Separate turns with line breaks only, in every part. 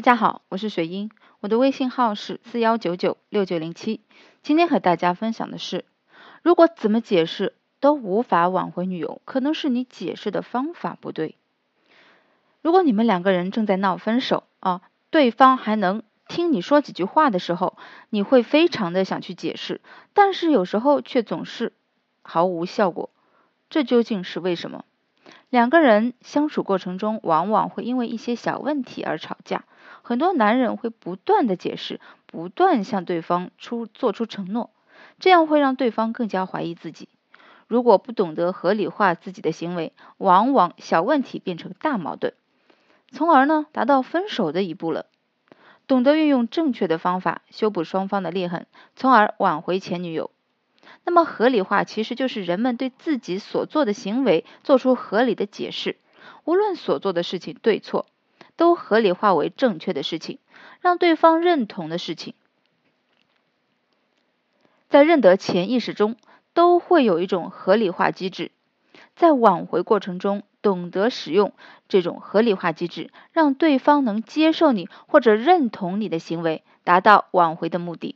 大家好，我是水英，我的微信号是四幺九九六九零七。今天和大家分享的是，如果怎么解释都无法挽回女友，可能是你解释的方法不对。如果你们两个人正在闹分手啊，对方还能听你说几句话的时候，你会非常的想去解释，但是有时候却总是毫无效果，这究竟是为什么？两个人相处过程中，往往会因为一些小问题而吵架。很多男人会不断的解释，不断向对方出做出承诺，这样会让对方更加怀疑自己。如果不懂得合理化自己的行为，往往小问题变成大矛盾，从而呢达到分手的一步了。懂得运用正确的方法修补双方的裂痕，从而挽回前女友。那么合理化其实就是人们对自己所做的行为做出合理的解释，无论所做的事情对错。都合理化为正确的事情，让对方认同的事情，在认得潜意识中都会有一种合理化机制，在挽回过程中懂得使用这种合理化机制，让对方能接受你或者认同你的行为，达到挽回的目的。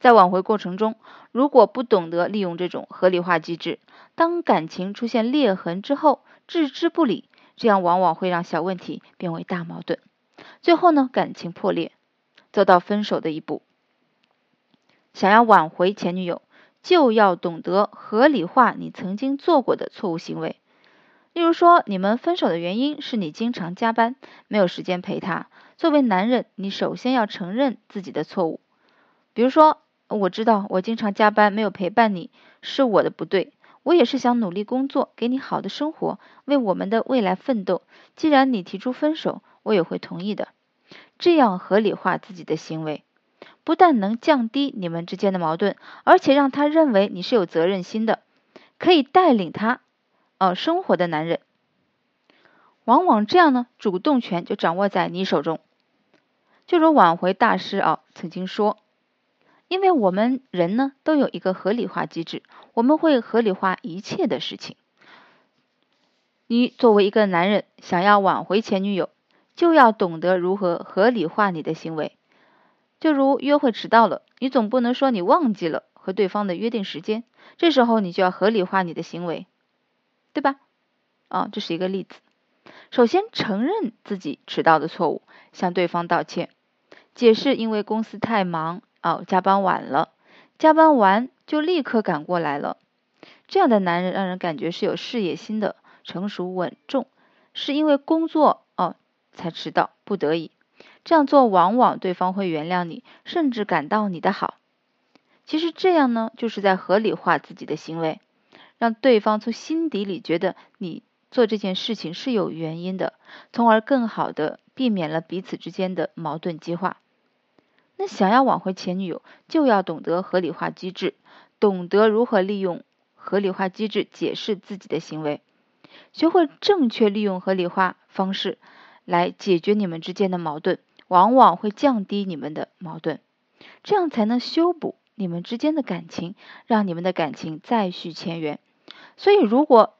在挽回过程中，如果不懂得利用这种合理化机制，当感情出现裂痕之后，置之不理。这样往往会让小问题变为大矛盾，最后呢，感情破裂，走到分手的一步。想要挽回前女友，就要懂得合理化你曾经做过的错误行为。例如说，你们分手的原因是你经常加班，没有时间陪她。作为男人，你首先要承认自己的错误。比如说，我知道我经常加班，没有陪伴你，是我的不对。我也是想努力工作，给你好的生活，为我们的未来奋斗。既然你提出分手，我也会同意的。这样合理化自己的行为，不但能降低你们之间的矛盾，而且让他认为你是有责任心的，可以带领他呃生活的男人。往往这样呢，主动权就掌握在你手中。就如挽回大师啊曾经说。因为我们人呢都有一个合理化机制，我们会合理化一切的事情。你作为一个男人，想要挽回前女友，就要懂得如何合理化你的行为。就如约会迟到了，你总不能说你忘记了和对方的约定时间，这时候你就要合理化你的行为，对吧？啊，这是一个例子。首先承认自己迟到的错误，向对方道歉，解释因为公司太忙。哦，加班晚了，加班完就立刻赶过来了。这样的男人让人感觉是有事业心的，成熟稳重，是因为工作哦才迟到，不得已这样做，往往对方会原谅你，甚至感到你的好。其实这样呢，就是在合理化自己的行为，让对方从心底里觉得你做这件事情是有原因的，从而更好的避免了彼此之间的矛盾激化。那想要挽回前女友，就要懂得合理化机制，懂得如何利用合理化机制解释自己的行为，学会正确利用合理化方式来解决你们之间的矛盾，往往会降低你们的矛盾，这样才能修补你们之间的感情，让你们的感情再续前缘。所以，如果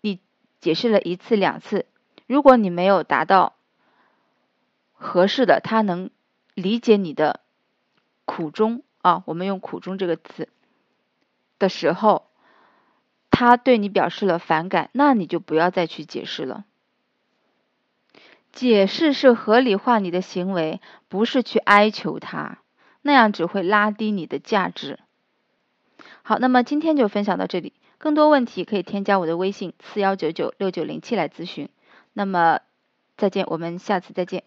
你解释了一次两次，如果你没有达到合适的，他能。理解你的苦衷啊，我们用“苦衷”这个词的时候，他对你表示了反感，那你就不要再去解释了。解释是合理化你的行为，不是去哀求他，那样只会拉低你的价值。好，那么今天就分享到这里，更多问题可以添加我的微信四幺九九六九零七来咨询。那么再见，我们下次再见。